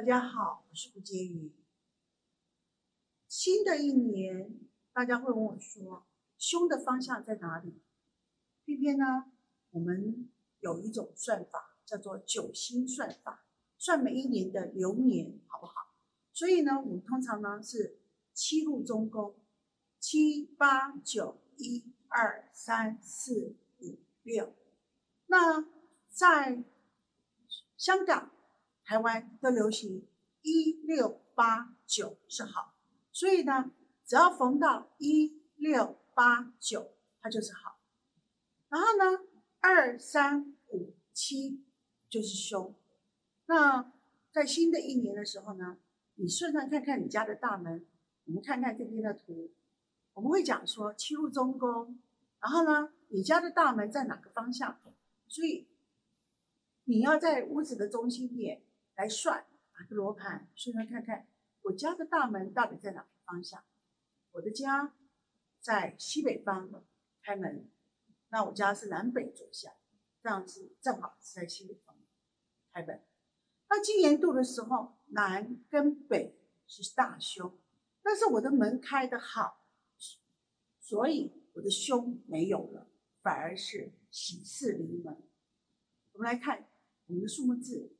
大家好，我是吴洁瑜。新的一年，大家会问我说，凶的方向在哪里？偏偏呢，我们有一种算法叫做九星算法，算每一年的流年，好不好？所以呢，我们通常呢是七路中宫，七八九一二三四五六。那在香港、台湾都流行一六八九是好，所以呢，只要逢到一六八九，它就是好。然后呢，二三五七就是凶。那在新的一年的时候呢，你顺便看看你家的大门，我们看看这边的图，我们会讲说七入中宫，然后呢，你家的大门在哪个方向？所以你要在屋子的中心点来算，拿个罗盘，顺便看看我家的大门到底在哪个方向。我的家在西北方开门，那我家是南北走向，这样子正好是在西北方开门。那今年度的时候，南跟北是大凶，但是我的门开的好，所以我的凶没有了。反而是喜事临门。我们来看我们的数目字，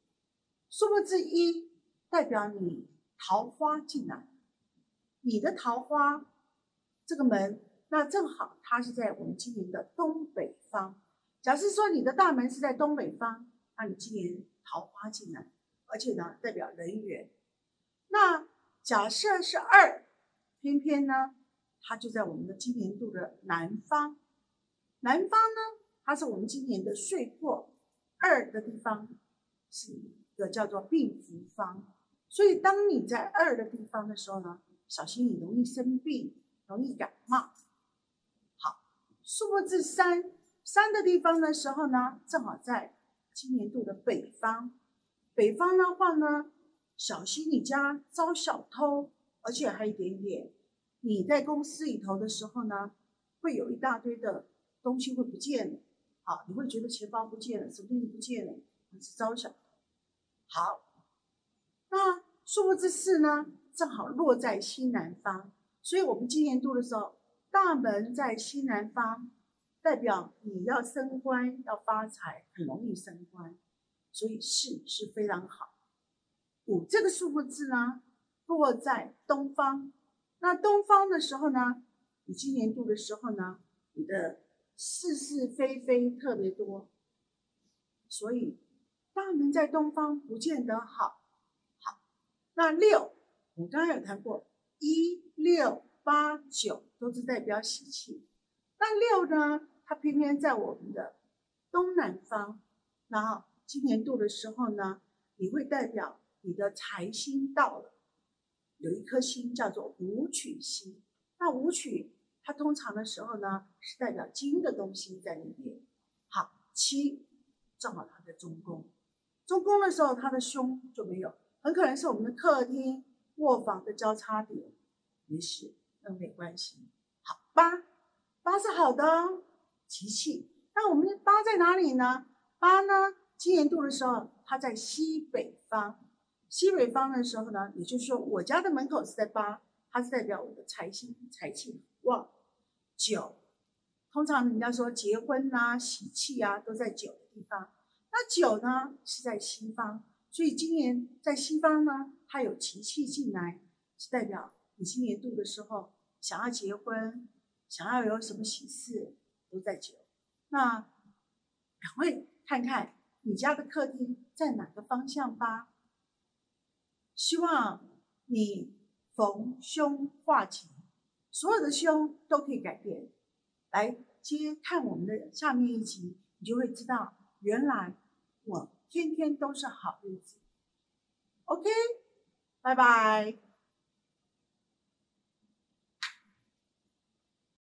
数目字一代表你桃花进来，你的桃花这个门，那正好它是在我们今年的东北方。假设说你的大门是在东北方，那你今年桃花进来，而且呢代表人缘。那假设是二，偏偏呢它就在我们的今年度的南方。南方呢，它是我们今年的岁破二的地方，是个叫做病福方。所以当你在二的地方的时候呢，小心你容易生病，容易感冒。好，数目字三，三的地方的时候呢，正好在今年度的北方。北方的话呢，小心你家遭小偷，而且还有一点点，你在公司里头的时候呢，会有一大堆的。东西会不见了，好，你会觉得钱包不见了，什么东西不见了，你是招小。好，那数目字四呢，正好落在西南方，所以我们今年度的时候，大门在西南方，代表你要升官要发财，很容易升官，所以四是非常好。五这个数字呢，落在东方，那东方的时候呢，你今年度的时候呢，你的。是是非非特别多，所以大门在东方不见得好。好，那六我刚刚有谈过，一六八九都是代表喜气。那六呢，它偏偏在我们的东南方，然后今年度的时候呢，你会代表你的财星到了，有一颗星叫做武曲星。那武曲。它通常的时候呢，是代表金的东西在里面。好，七正好它的中宫，中宫的时候他的胸就没有，很可能是我们的客厅、卧房的交叉点，没事，那没关系。好，八八是好的，吉气。那我们的八在哪里呢？八呢，今年度的时候它在西北方，西北方的时候呢，也就是说我家的门口是在八，它是代表我的财星、财气旺。九，通常人家说结婚呐、喜气啊，都在九的地方。那九呢是在西方，所以今年在西方呢，它有吉气进来，是代表你今年度的时候想要结婚，想要有什么喜事，都在九。那赶快看看你家的客厅在哪个方向吧。希望你逢凶化吉。所有的凶都可以改变，来接看我们的下面一集，你就会知道，原来我天天都是好日子。OK，拜拜。